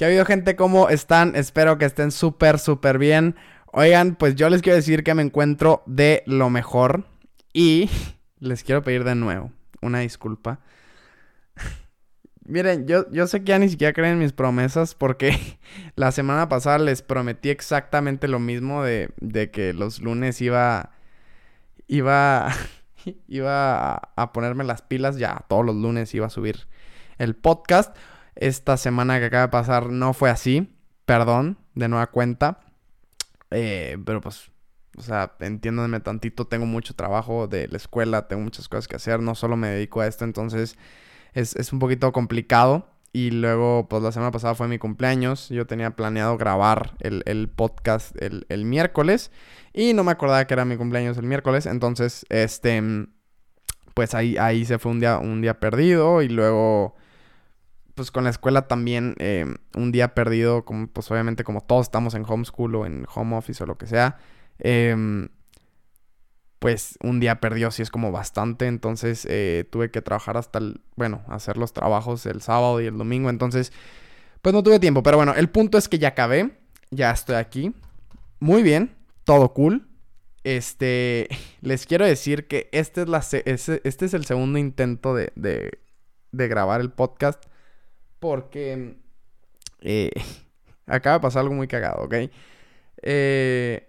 ¿Qué ha habido gente? ¿Cómo están? Espero que estén súper, súper bien. Oigan, pues yo les quiero decir que me encuentro de lo mejor y les quiero pedir de nuevo una disculpa. Miren, yo, yo sé que ya ni siquiera creen mis promesas porque la semana pasada les prometí exactamente lo mismo de, de que los lunes iba, iba, iba a, a ponerme las pilas, ya todos los lunes iba a subir el podcast. Esta semana que acaba de pasar no fue así. Perdón, de nueva cuenta. Eh, pero pues, o sea, entiéndanme tantito. Tengo mucho trabajo de la escuela, tengo muchas cosas que hacer. No solo me dedico a esto, entonces es, un poquito complicado. Y luego, pues la semana pasada fue mi cumpleaños. Yo tenía planeado grabar el, podcast el, el, miércoles. Y no me acordaba que era mi cumpleaños el miércoles. Entonces, este. Pues ahí, ahí se fue un día, un día perdido. Y luego pues con la escuela también eh, un día perdido, como, pues obviamente como todos estamos en homeschool o en home office o lo que sea, em, pues un día perdido sí es como bastante, entonces eh, tuve que trabajar hasta el, bueno, hacer los trabajos el sábado y el domingo, entonces pues no tuve tiempo, pero bueno, el punto es que ya acabé, ya estoy aquí, muy bien, todo cool. Este, les quiero decir que este es, la, este, es el segundo intento de, de, de grabar el podcast. Porque eh, acaba de pasar algo muy cagado, ¿ok? Eh,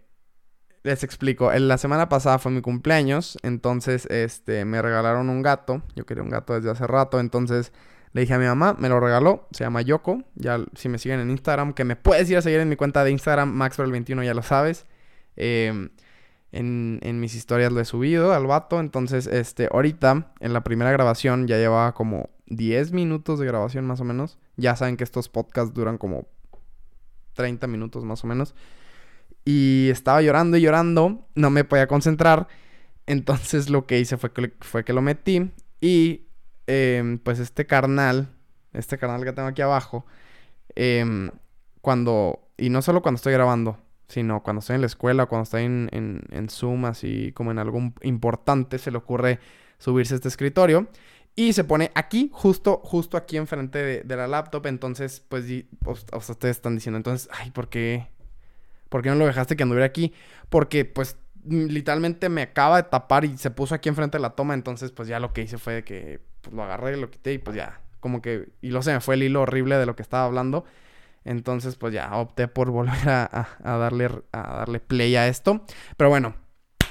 les explico. La semana pasada fue mi cumpleaños. Entonces, este, me regalaron un gato. Yo quería un gato desde hace rato. Entonces, le dije a mi mamá, me lo regaló. Se llama Yoko. Ya, si me siguen en Instagram, que me puedes ir a seguir en mi cuenta de Instagram, Maxwell21, ya lo sabes. Em, en, en, mis historias lo he subido al vato. Entonces, este, ahorita, en la primera grabación, ya llevaba como 10 minutos de grabación más o menos. Ya saben que estos podcasts duran como 30 minutos más o menos. Y estaba llorando y llorando, no me podía concentrar. Entonces lo que hice fue que, fue que lo metí. Y em, pues este carnal, este carnal que tengo aquí abajo, em, cuando, y no solo cuando estoy grabando, sino cuando estoy en la escuela, cuando estoy en, en, en Zoom, así como en algo importante, se le ocurre subirse a este escritorio. Y se pone aquí, justo, justo aquí enfrente de, la laptop. Entonces, pues, pues ustedes están diciendo, entonces, ay, ¿por qué? ¿Por qué no lo dejaste que anduviera aquí? Porque, pues, literalmente me acaba de tapar y se puso aquí enfrente de la toma. Entonces, pues, ya lo que hice fue que pues, lo agarré, lo quité y pues ya, como que, y lo se me fue el hilo horrible de lo que estaba hablando. Entonces, pues ya opté por volver a, darle, a darle play a esto. Pero bueno,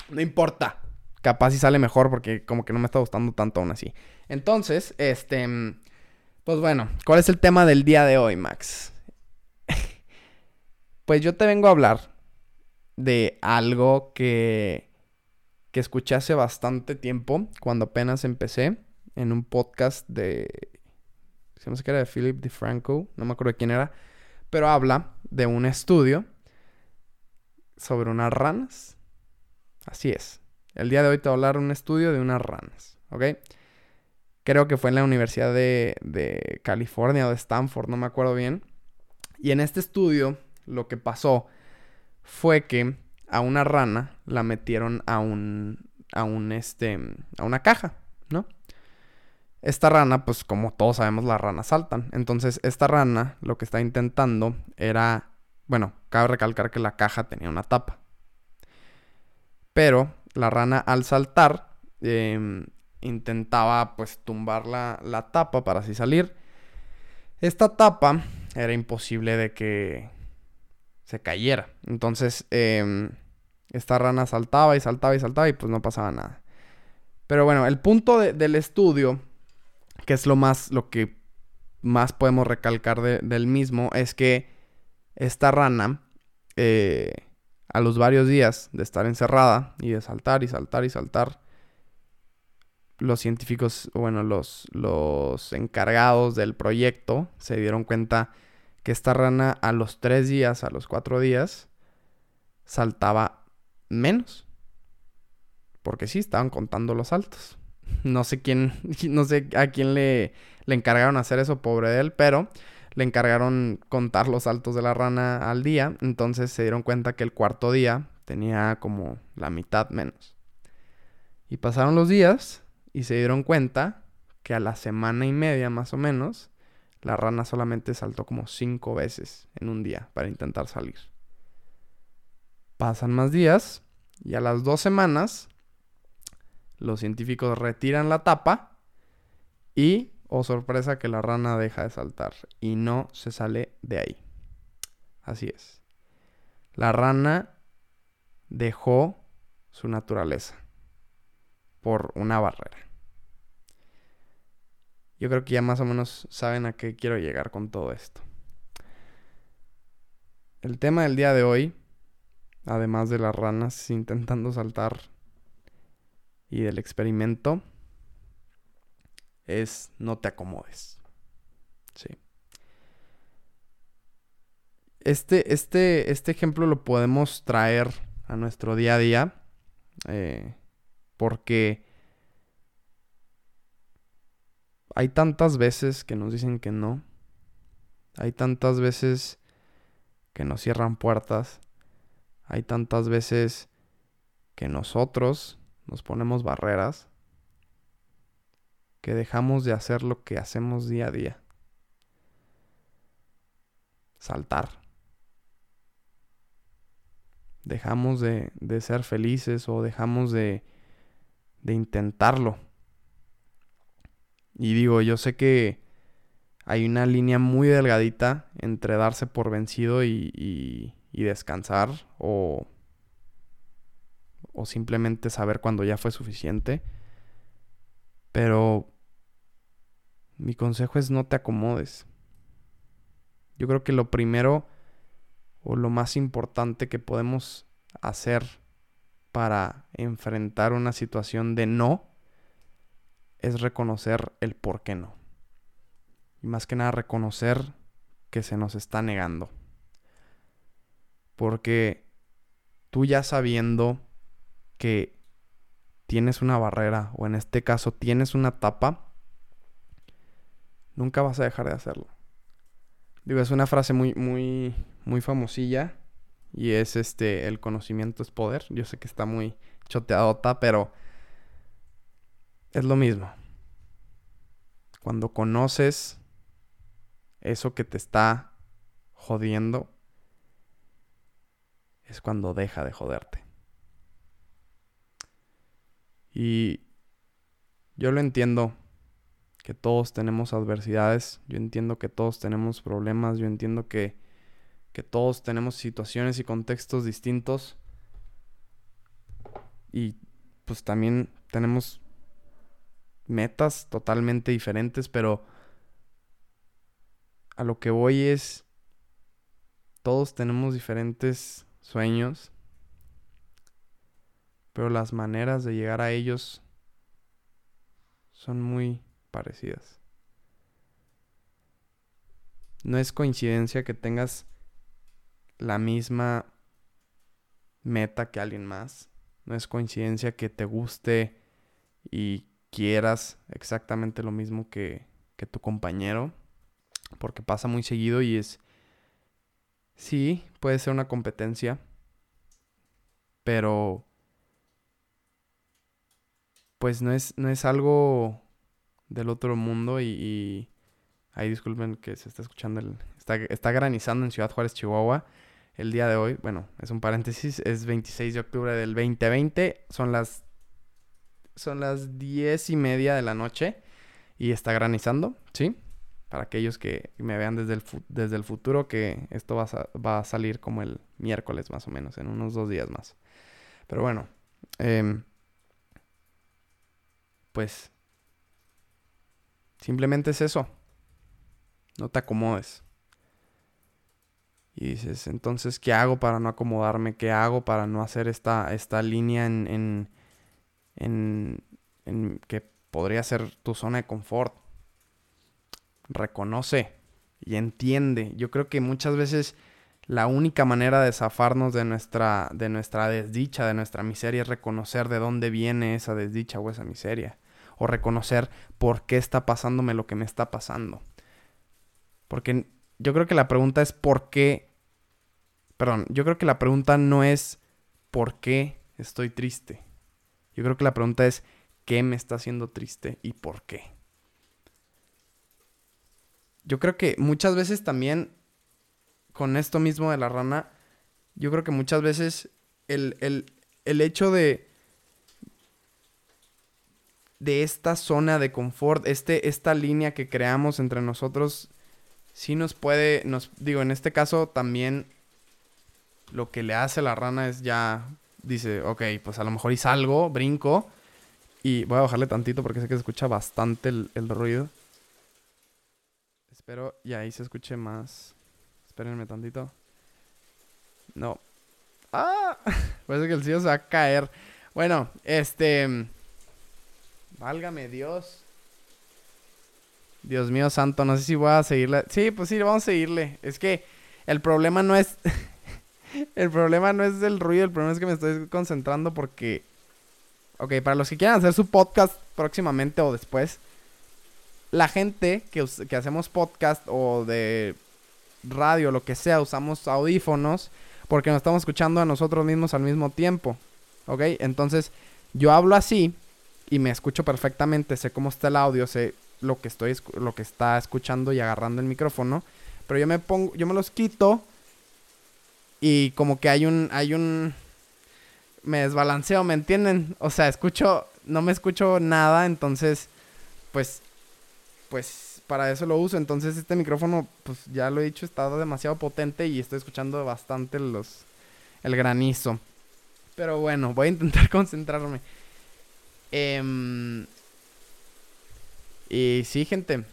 no importa. Capaz si sale mejor porque como que no me está gustando tanto aún así. Entonces, este, pues bueno, ¿cuál es el tema del día de hoy, Max? pues yo te vengo a hablar de algo que, que escuché hace bastante tiempo, cuando apenas empecé, en un podcast de, no sé qué era de Philip DeFranco, no me acuerdo quién era, pero habla de un estudio sobre unas ranas. Así es. El día de hoy te voy a hablar de un estudio de unas ranas, ¿ok? Creo que fue en la Universidad de, California o de Stanford, no me acuerdo bien. Y en este estudio lo que pasó fue que a una rana la metieron a un, a un, este, a una caja, ¿no? Esta rana, pues como todos sabemos, las ranas saltan. Entonces, esta rana lo que está intentando era, bueno, cabe recalcar que la caja tenía una tapa. Pero la rana al saltar eh, intentaba pues tumbar la, la tapa para así salir. Esta tapa era imposible de que se cayera. Entonces, em, esta rana saltaba y saltaba y saltaba y pues no pasaba nada. Pero bueno, el punto del estudio, que es lo más, lo que más podemos recalcar del mismo, es que esta rana, eh, a los varios días de estar encerrada y de saltar y saltar y saltar, los científicos, bueno, los, los encargados del proyecto se dieron cuenta que esta rana a los tres días, a los cuatro días, saltaba menos. Porque sí, estaban contando los saltos. No sé quién, no sé a quién le, le encargaron hacer eso, pobre de él, pero le encargaron contar los saltos de la rana al día. Entonces se dieron cuenta que el cuarto día tenía como la mitad menos. Y pasaron los días y se dieron cuenta que a la semana y media más o menos la rana solamente saltó como cinco veces en un día para intentar salir. Pasan más días y a las dos semanas los científicos retiran la tapa y, oh sorpresa, que la rana deja de saltar y no se sale de ahí. Así es. La rana dejó su naturaleza por una barrera. Yo creo que ya más o menos saben a qué quiero llegar con todo esto. El tema del día de hoy, además de las ranas intentando saltar y del experimento, es no te acomodes. Sí. Este, este, este ejemplo lo podemos traer a nuestro día a día eh, porque hay tantas veces que nos dicen que no. Hay tantas veces que nos cierran puertas. Hay tantas veces que nosotros nos ponemos barreras que dejamos de hacer lo que hacemos día a día. Saltar. Dejamos de, de ser felices o dejamos de, de intentarlo. Y digo, yo sé que hay una línea muy delgadita entre darse por vencido y, y, descansar o, o simplemente saber cuando ya fue suficiente. Pero mi consejo es no te acomodes. Yo creo que lo primero o lo más importante que podemos hacer para enfrentar una situación de no es reconocer el por qué no. Y más que nada reconocer que se nos está negando. Porque tú ya sabiendo que tienes una barrera o en este caso tienes una tapa, nunca vas a dejar de hacerlo. Digo, es una frase muy, muy, muy famosilla y es este, el conocimiento es poder. Yo sé que está muy choteadota, pero es lo mismo. Cuando conoces eso que te está jodiendo, es cuando deja de joderte. Y yo lo entiendo, que todos tenemos adversidades, yo entiendo que todos tenemos problemas, yo entiendo que, que todos tenemos situaciones y contextos distintos. Y pues también tenemos metas totalmente diferentes, pero a lo que voy es, todos tenemos diferentes sueños, pero las maneras de llegar a ellos son muy parecidas. No es coincidencia que tengas la misma meta que alguien más. No es coincidencia que te guste y quieras exactamente lo mismo que, que tu compañero, porque pasa muy seguido y es, sí, puede ser una competencia, pero pues no es, no es algo del otro mundo y, ahí disculpen que se está escuchando, el, está, está granizando en Ciudad Juárez, Chihuahua. El día de hoy, bueno, es un paréntesis, es 26 de octubre del 2020, son las son las diez y media de la noche y está granizando, ¿sí? Para aquellos que me vean desde el, desde el futuro, que esto va a, va a, salir como el miércoles más o menos, en unos dos días más. Pero bueno, em, pues simplemente es eso. No te acomodes. Y dices, entonces, ¿qué hago para no acomodarme? ¿Qué hago para no hacer esta, esta línea en en, que podría ser tu zona de confort. Reconoce y entiende. Yo creo que muchas veces la única manera de zafarnos de nuestra, de nuestra desdicha, de nuestra miseria, es reconocer de dónde viene esa desdicha o esa miseria. O reconocer por qué está pasándome lo que me está pasando. Porque yo creo que la pregunta es por qué. Perdón, yo creo que la pregunta no es por qué estoy triste. Yo creo que la pregunta es, ¿qué me está haciendo triste y por qué? yo creo que muchas veces también, con esto mismo de la rana, yo creo que muchas veces el, el, el hecho de, de esta zona de confort, este, esta línea que creamos entre nosotros, sí nos puede, nos, digo, en este caso también lo que le hace la rana es ya, dice, ok, pues a lo mejor y salgo, brinco, y voy a bajarle tantito porque sé que se escucha bastante el, el ruido. Espero y ahí se escuche más. Espérenme tantito. No. ¡Ah! Parece que el cielo se va a caer. Bueno, este... Válgame Dios. Dios mío santo, no sé si voy a seguirle. Sí, pues sí, vamos a seguirle. Es que el problema no es. el problema no es el ruido, el problema es que me estoy concentrando porque. Ok, para los que quieran hacer su podcast próximamente o después, la gente que, que hacemos podcast o de radio, lo que sea, usamos audífonos porque nos estamos escuchando a nosotros mismos al mismo tiempo. ¿Ok? Entonces, yo hablo así y me escucho perfectamente, sé cómo está el audio, sé lo que estoy lo que está escuchando y agarrando el micrófono, pero yo me pongo yo me los quito y como que hay un hay un me desbalanceo, ¿me entienden? O sea, escucho no me escucho nada, entonces pues pues para eso lo uso, entonces este micrófono pues ya lo he dicho, está demasiado potente y estoy escuchando bastante los el granizo. Pero bueno, voy a intentar concentrarme. Eh, y sí, gente.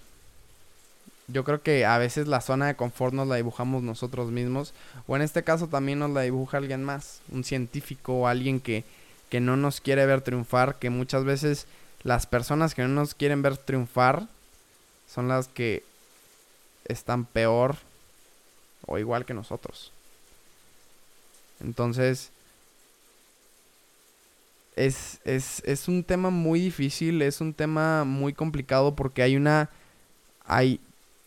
Yo creo que a veces la zona de confort nos la dibujamos nosotros mismos. O en este caso también nos la dibuja alguien más. Un científico o alguien que, que no nos quiere ver triunfar. Que muchas veces las personas que no nos quieren ver triunfar son las que están peor o igual que nosotros. Entonces, es, es, es un tema muy difícil, es un tema muy complicado porque hay una... Hay...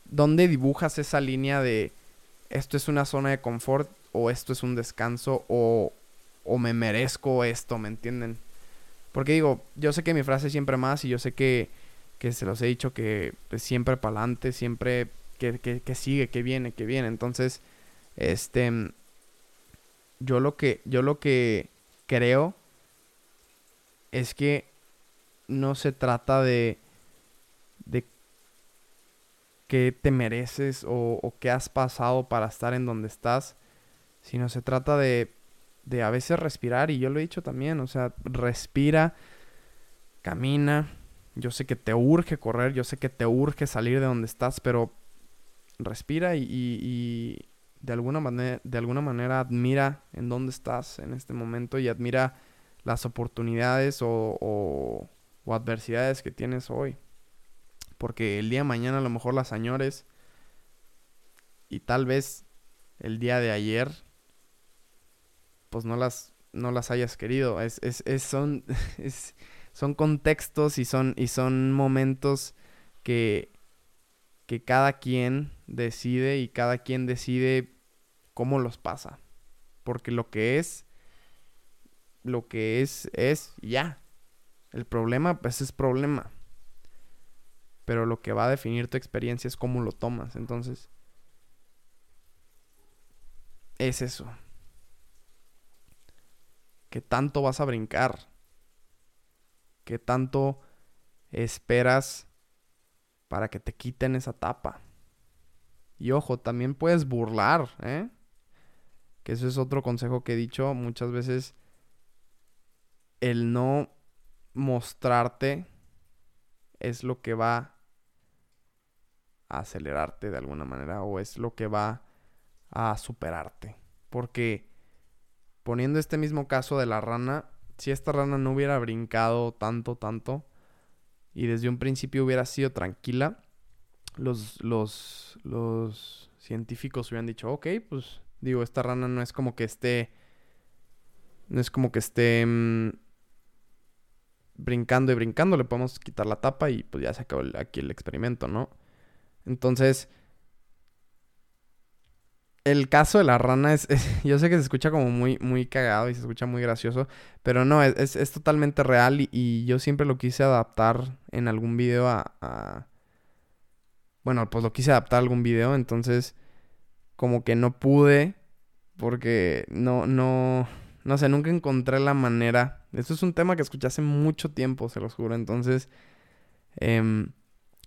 ¿Dónde dibujas esa línea de esto es una zona de confort o esto es un descanso o, o me merezco esto, ¿me entienden? Porque digo, yo sé que mi frase es siempre más y yo sé que, que se los he dicho que pues, siempre para adelante, siempre que, que, que, sigue, que viene, que viene. Entonces, este, yo lo que, yo lo que creo es que no se trata de, de qué te mereces o, o qué has pasado para estar en donde estás, sino se trata de, de a veces respirar y yo lo he dicho también, o sea, respira, camina, yo sé que te urge correr, yo sé que te urge salir de donde estás, pero respira y, de, alguna manera, de alguna manera admira en dónde estás en este momento y admira las oportunidades o, adversidades que tienes hoy. Porque el día de mañana a lo mejor las añores y tal vez el día de ayer pues no las, no las hayas querido. Es, es, es son, es, son contextos y son, y son momentos que, que cada quien decide y cada quien decide cómo los pasa. Porque lo que es lo que es, es ya. El problema, pues es problema. Pero lo que va a definir tu experiencia es cómo lo tomas. Entonces, es eso. ¿Qué tanto vas a brincar? ¿Qué tanto esperas para que te quiten esa tapa? Y ojo, también puedes burlar, ¿eh? Que eso es otro consejo que he dicho muchas veces el no mostrarte es lo que va a acelerarte de alguna manera o es lo que va a superarte. Porque poniendo este mismo caso de la rana, si esta rana no hubiera brincado tanto, tanto, y desde un principio hubiera sido tranquila, los, los, los científicos hubieran dicho, ok, pues digo, esta rana no es como que esté, no es como que esté... Mm, brincando y brincando, le podemos quitar la tapa y pues ya se acabó aquí el experimento, ¿no? Entonces, el caso de la rana es, yo sé que se escucha como muy, muy cagado y se escucha muy gracioso, pero no, es, es, totalmente real y, yo siempre lo quise adaptar en algún video a, a, bueno, pues lo quise adaptar a algún video, entonces como que no pude porque no, no, no sé, nunca encontré la manera. Esto es un tema que escuché hace mucho tiempo, se los juro, entonces em,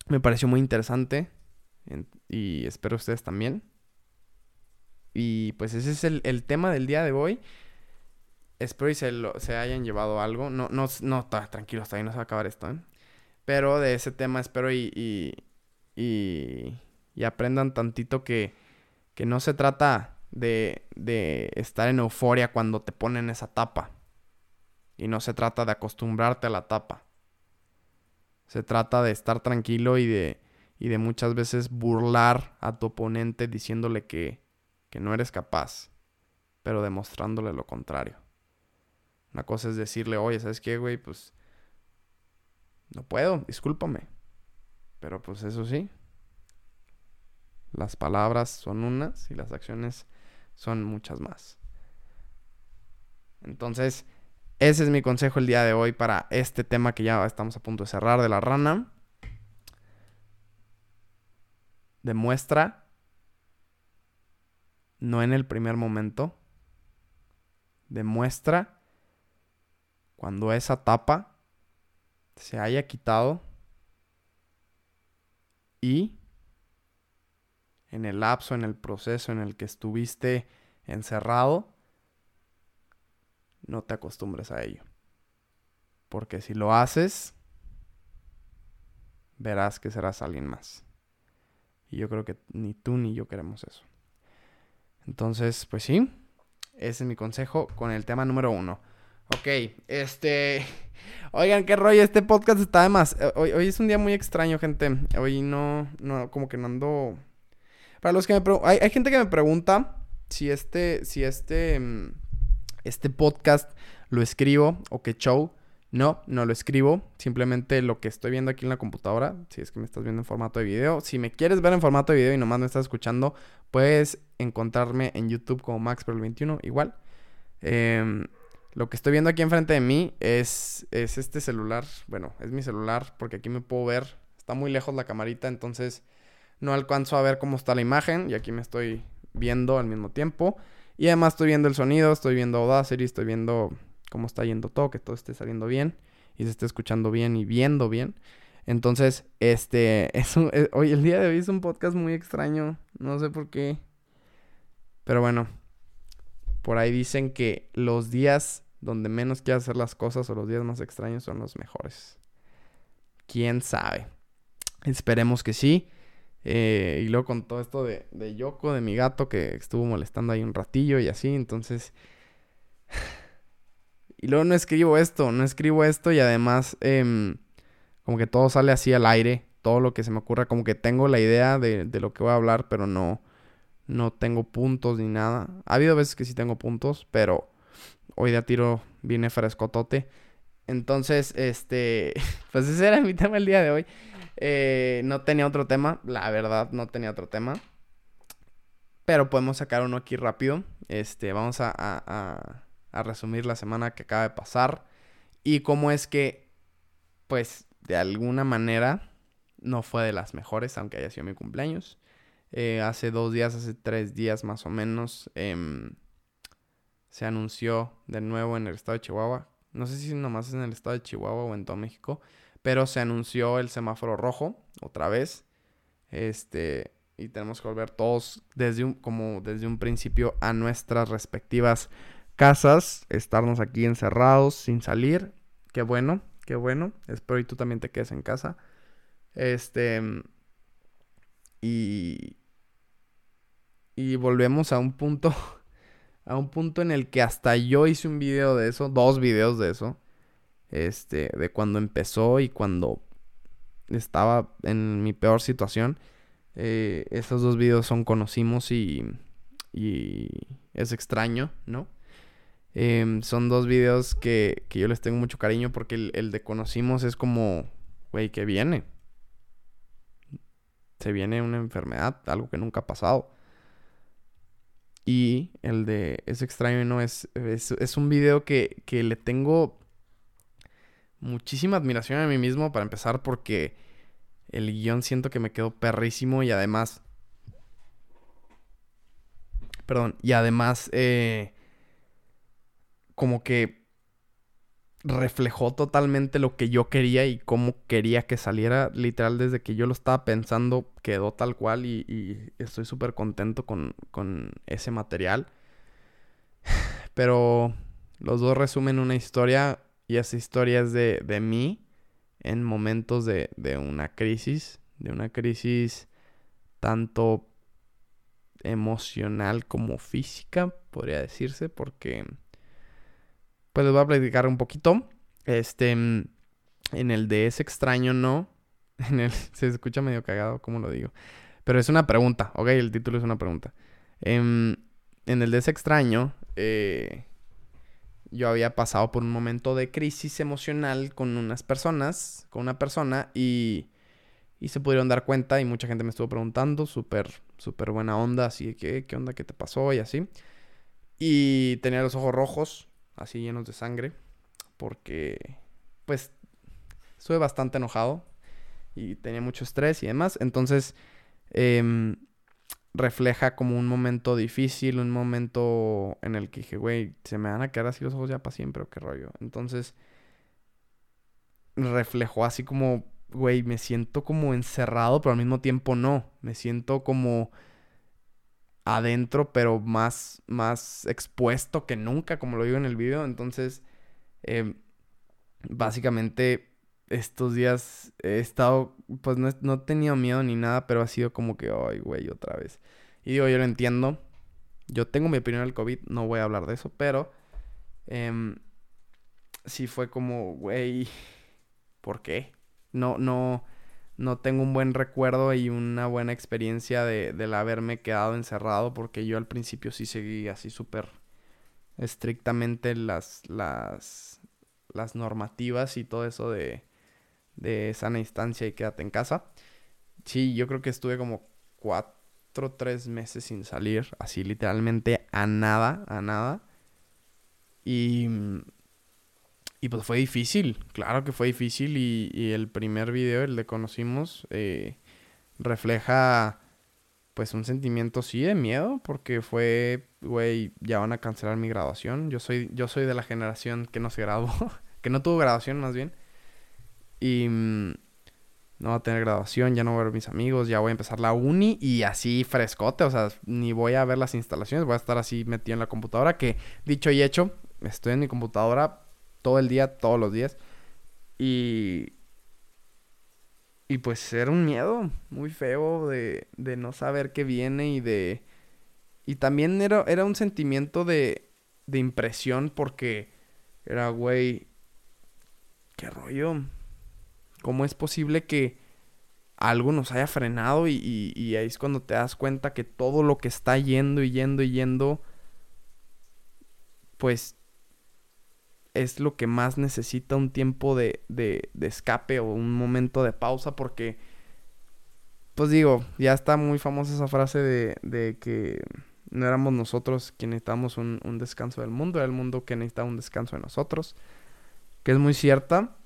me pareció muy interesante y espero ustedes también. Y pues ese es el, tema del día de hoy. Espero y se, se hayan llevado algo. No, no, no, tranquilo, hasta ahí no se va a acabar esto, ¿eh? Pero de ese tema espero y, y, y, aprendan tantito que, que no se trata de, de estar en euforia cuando te ponen esa tapa. Y no se trata de acostumbrarte a la tapa. Se trata de estar tranquilo y de, y de muchas veces burlar a tu oponente diciéndole que, que no eres capaz, pero demostrándole lo contrario. Una cosa es decirle, oye, ¿sabes qué, güey? Pues no puedo, discúlpame. Pero pues eso sí, las palabras son unas y las acciones son muchas más. Entonces, ese es mi consejo el día de hoy para este tema que ya estamos a punto de cerrar de la rana. Demuestra, no en el primer momento, demuestra cuando esa tapa se haya quitado y en el lapso, en el proceso en el que estuviste encerrado, no te acostumbres a ello. Porque si lo haces, verás que serás alguien más. Y yo creo que ni tú ni yo queremos eso. Entonces, pues sí, ese es mi consejo con el tema número uno. Ok, este... Oigan, qué rollo, este podcast está de más. Eh, hoy, hoy es un día muy extraño, gente. Hoy no, no, como que no ando... Para los que me preguntan... Hay, hay, gente que me pregunta si este, si este, mm, este podcast lo escribo o qué show. No, no lo escribo. Simplemente lo que estoy viendo aquí en la computadora. Si es que me estás viendo en formato de video. Si me quieres ver en formato de video y nomás me estás escuchando, puedes encontrarme en YouTube como MaxPro21. Igual. Eh, lo que estoy viendo aquí enfrente de mí es, es este celular. Bueno, es mi celular porque aquí me puedo ver. Está muy lejos la camarita, entonces no alcanzo a ver cómo está la imagen. Y aquí me estoy viendo al mismo tiempo. Y además estoy viendo el sonido, estoy viendo Audacity, estoy viendo cómo está yendo todo, que todo esté saliendo bien y se esté escuchando bien y viendo bien. Entonces, este, es eh, hoy el día de hoy es un podcast muy extraño, no sé por qué. Pero bueno, por ahí dicen que los días donde menos quieres hacer las cosas o los días más extraños son los mejores. ¿Quién sabe? Esperemos que sí. Eh, y luego con todo esto de, de Yoko, de mi gato, que estuvo molestando ahí un ratillo y así, entonces... y luego no escribo esto, no escribo esto y además em, como que todo sale así al aire, todo lo que se me ocurra, como que tengo la idea de, de lo que voy a hablar, pero no, no tengo puntos ni nada. Ha habido veces que sí tengo puntos, pero hoy de tiro viene frescotote. Entonces, este, pues ese era mi tema el día de hoy. Eh, no tenía otro tema, la verdad, no tenía otro tema. Pero podemos sacar uno aquí rápido. Este, vamos a, a, a resumir la semana que acaba de pasar. Y cómo es que, pues, de alguna manera, no fue de las mejores, aunque haya sido mi cumpleaños. Eh, hace dos días, hace tres días más o menos, em, se anunció de nuevo en el estado de Chihuahua. No sé si nomás es en el estado de Chihuahua o en todo México, pero se anunció el semáforo rojo otra vez. Este, y tenemos que volver todos desde un, como desde un principio a nuestras respectivas casas, estarnos aquí encerrados sin salir. Qué bueno, qué bueno. Espero y tú también te quedes en casa. Este y y volvemos a un punto, a un punto en el que hasta yo hice un video de eso, dos videos de eso, este, de cuando empezó y cuando estaba en mi peor situación. Eh, esos dos videos son conocimos y, y es extraño, ¿no? Em, son dos videos que, que, yo les tengo mucho cariño porque el, el de conocimos es como, güey, que viene. Se viene una enfermedad, algo que nunca ha pasado. Y el de Es extraño no es, es, un video que, que, le tengo muchísima admiración a mí mismo para empezar porque el guion siento que me quedó perrísimo y además... Perdón, y además eh, como que reflejó totalmente lo que yo quería y cómo quería que saliera. Literal, desde que yo lo estaba pensando, quedó tal cual y, estoy súper contento con, con, ese material. Pero los dos resumen una historia y esa historia es de, de mí en momentos de, de una crisis, de una crisis tanto emocional como física, podría decirse, porque pues les voy a platicar un poquito. Este, en el de ese extraño no. En el, se escucha medio cagado, como lo digo. Pero es una pregunta, ok, el título es una pregunta. Em, en el de ese extraño, eh, yo había pasado por un momento de crisis emocional con unas personas, con una persona, y, y se pudieron dar cuenta y mucha gente me estuvo preguntando, súper, súper buena onda, así que, ¿qué onda? ¿Qué te pasó? Y así. Y tenía los ojos rojos, así llenos de sangre, porque pues estuve bastante enojado y tenía mucho estrés y demás, entonces em, refleja como un momento difícil, un momento en el que dije, güey, se me van a quedar así los ojos ya para siempre o qué rollo. Entonces reflejó así como, güey, me siento como encerrado, pero al mismo tiempo no, me siento como adentro, pero más, más expuesto que nunca, como lo digo en el video. Entonces, em, básicamente, estos días he estado, pues no, no, he tenido miedo ni nada, pero ha sido como que, ay, güey, otra vez. Y digo, yo lo entiendo. Yo tengo mi opinión del COVID, no voy a hablar de eso, pero eh, sí fue como, güey, ¿por qué? No, no, no tengo un buen recuerdo y una buena experiencia de, haberme quedado encerrado porque yo al principio sí seguí así súper estrictamente las, las, las normativas y todo eso de, de sana instancia y quédate en casa. Sí, yo creo que estuve como cuatro, tres meses sin salir, así literalmente a nada, a nada. Y y pues fue difícil, claro que fue difícil y, el primer video, el de conocimos, eh, refleja pues un sentimiento sí de miedo porque fue, güey, ya van a cancelar mi graduación. Yo soy, yo soy de la generación que no se graduó, que no tuvo graduación más bien. Y mm, no va a tener graduación, ya no voy a ver mis amigos, ya voy a empezar la uni y así frescote, o sea, ni voy a ver las instalaciones, voy a estar así metido en la computadora que dicho y hecho, estoy en mi computadora todo el día, todos los días. Y. Y pues era un miedo muy feo de, de no saber qué viene y de. Y también era, era un sentimiento de, de impresión porque era, güey, qué rollo. ¿Cómo es posible que algo nos haya frenado y, y, y, ahí es cuando te das cuenta que todo lo que está yendo y yendo y yendo, pues es lo que más necesita un tiempo de, de, escape o un momento de pausa porque, pues digo, ya está muy famosa esa frase de, de que no éramos nosotros quienes necesitábamos un, un, descanso del mundo, era el mundo que necesitaba un descanso de nosotros, que es muy cierta.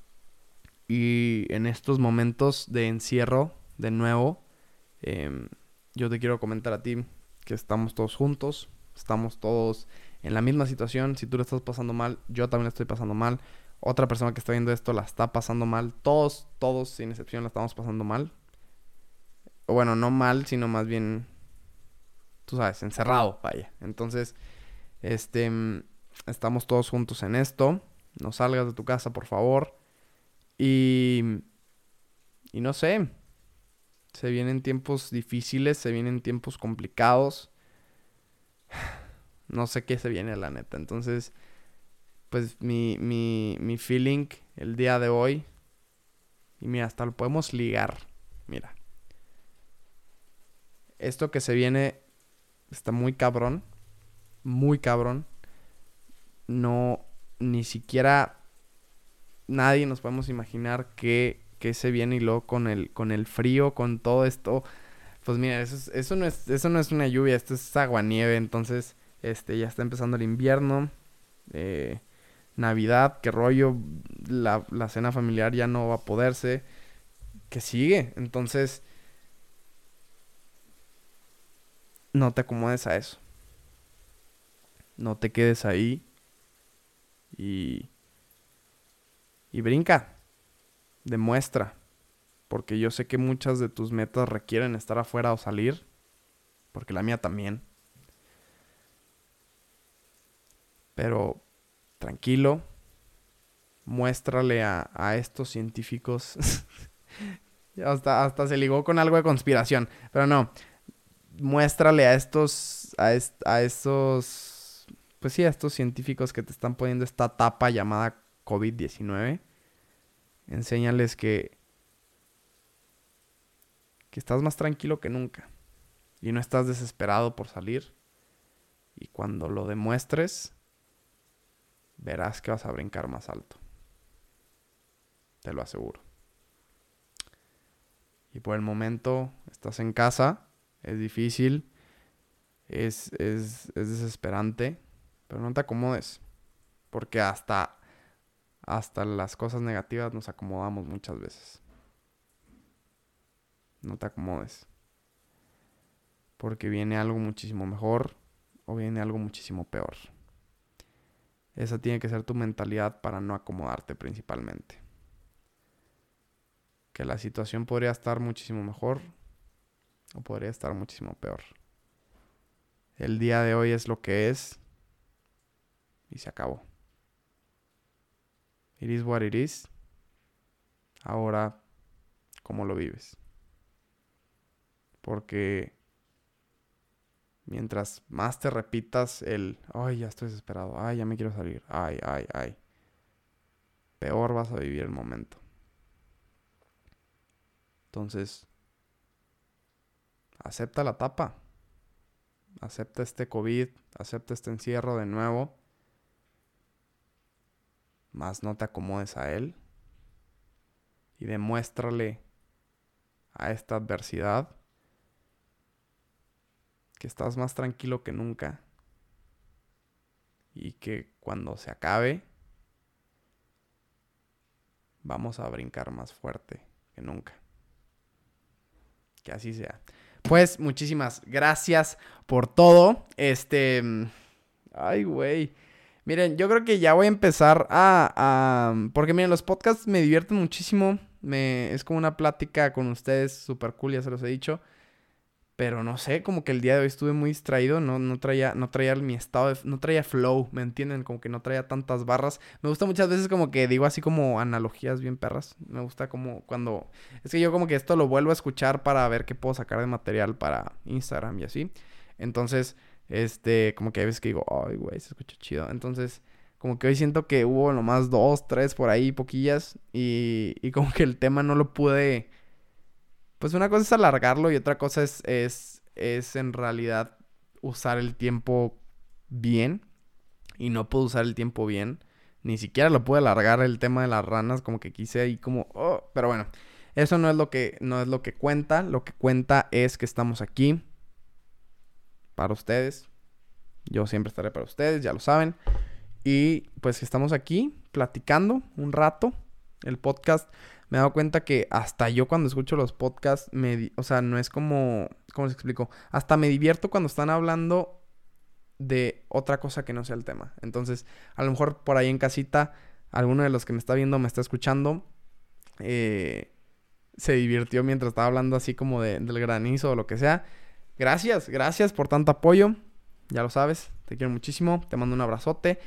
Y en estos momentos de encierro, de nuevo, eh, yo te quiero comentar a ti que estamos todos juntos, estamos todos en la misma situación. Si tú lo estás pasando mal, yo también lo estoy pasando mal. Otra persona que está viendo esto la está pasando mal. Todos, todos, sin excepción, la estamos pasando mal. Bueno, no mal, sino más bien, tú sabes, encerrado, vaya. Entonces, este, estamos todos juntos en esto. No salgas de tu casa, por favor. Y, y no sé, se vienen tiempos difíciles, se vienen tiempos complicados no sé qué se viene, la neta. Entonces, pues mi, mi, mi feeling el día de hoy. Y mira, hasta lo podemos ligar. Mira. Esto que se viene está muy cabrón. Muy cabrón. No, ni siquiera nadie nos podemos imaginar que se viene y luego con el, con el frío, con todo esto. Pues mira, eso, eso, no es, eso no es una lluvia, esto es agua nieve. Entonces, este, ya está empezando el invierno. Eh, Navidad, qué rollo. La, cena familiar ya no va a poderse. que sigue. Entonces, no te acomodes a eso. No te quedes ahí y, y brinca, demuestra, porque yo sé que muchas de tus metas requieren estar afuera o salir, porque la mía también. Pero tranquilo, muéstrale a, a estos científicos. hasta, hasta se ligó con algo de conspiración, pero no, muéstrale a estos, a, a estos pues sí, a estos científicos que te están poniendo esta tapa llamada COVID-19, enséñales que, que estás más tranquilo que nunca y no estás desesperado por salir. Y cuando lo demuestres, verás que vas a brincar más alto. Te lo aseguro. Y por el momento estás en casa, es difícil, es, es, es desesperante pero no te acomodes. Porque hasta, hasta las cosas negativas nos acomodamos muchas veces. No te acomodes. Porque viene algo muchísimo mejor o viene algo muchísimo peor. Esa tiene que ser tu mentalidad para no acomodarte principalmente. Que la situación podría estar muchísimo mejor o podría estar muchísimo peor. El día de hoy es lo que es y se acabó. It is what it is. Ahora, ¿cómo lo vives? Porque mientras más te repitas el, ay, ya estoy desesperado, ay, ya me quiero salir, ay, ay, ay, peor vas a vivir el momento. Entonces, acepta la tapa, acepta este COVID, acepta este encierro de nuevo más no te acomodes a él y demuéstrale a esta adversidad que estás más tranquilo que nunca y que cuando se acabe vamos a brincar más fuerte que nunca. Que así sea. Pues muchísimas gracias por todo. Este... Ay, güey. Miren, yo creo que ya voy a empezar a, porque miren, los podcasts me divierten muchísimo. Me, es como una plática con ustedes súper cool, ya se los he dicho. Pero no sé, como que el día de hoy estuve muy distraído, no, no, traía, no traía mi estado, no traía flow, ¿me entienden? Como que no traía tantas barras. Me gusta muchas veces como que digo así como analogías bien perras. Me gusta como cuando... Es que yo como que esto lo vuelvo a escuchar para ver qué puedo sacar de material para Instagram y así. Entonces, este, como que hay veces que digo, ay, güey, se escucha chido. Entonces, como que hoy siento que hubo nomás dos, tres por ahí, poquillas. Y, y como que el tema no lo pude. Pues una cosa es alargarlo y otra cosa es, es, es en realidad usar el tiempo bien. Y no puedo usar el tiempo bien. Ni siquiera lo pude alargar el tema de las ranas. Como que quise ahí como. Oh, pero bueno. Eso no es lo que. No es lo que cuenta. Lo que cuenta es que estamos aquí para ustedes. Yo siempre estaré para ustedes, ya lo saben. Y pues estamos aquí platicando un rato. El podcast, me he dado cuenta que hasta yo cuando escucho los podcasts, me, o sea, no es como, ¿cómo les explico? Hasta me divierto cuando están hablando de otra cosa que no sea el tema. Entonces, a lo mejor por ahí en casita, alguno de los que me está viendo, me está escuchando, eh, se divirtió mientras estaba hablando así como de, del granizo o lo que sea. Gracias, gracias por tanto apoyo. Ya lo sabes, te quiero muchísimo. Te mando un abrazote.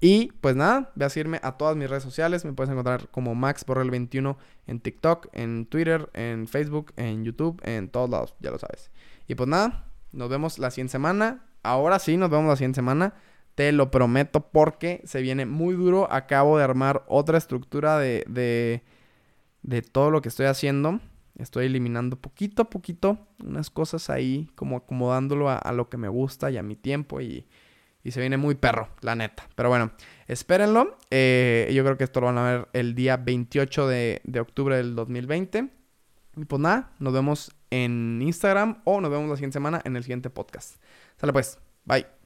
Y pues nada, ve a seguirme a todas mis redes sociales. Me puedes encontrar como Max el 21 en TikTok, en Twitter, en Facebook, en YouTube, en todos lados, ya lo sabes. Y pues nada, nos vemos la siguiente semana. Ahora sí, nos vemos la siguiente semana. Te lo prometo porque se viene muy duro. Acabo de armar otra estructura de, de, de todo lo que estoy haciendo. Estoy eliminando poquito a poquito unas cosas ahí, como acomodándolo a, lo que me gusta y a mi tiempo y, se viene muy perro, la neta. Pero bueno, espérenlo. Eh, yo creo que esto lo van a ver el día 28 de, de octubre del 2020. Y pues nada, nos vemos en Instagram o nos vemos la siguiente semana en el siguiente podcast. Sale pues, bye.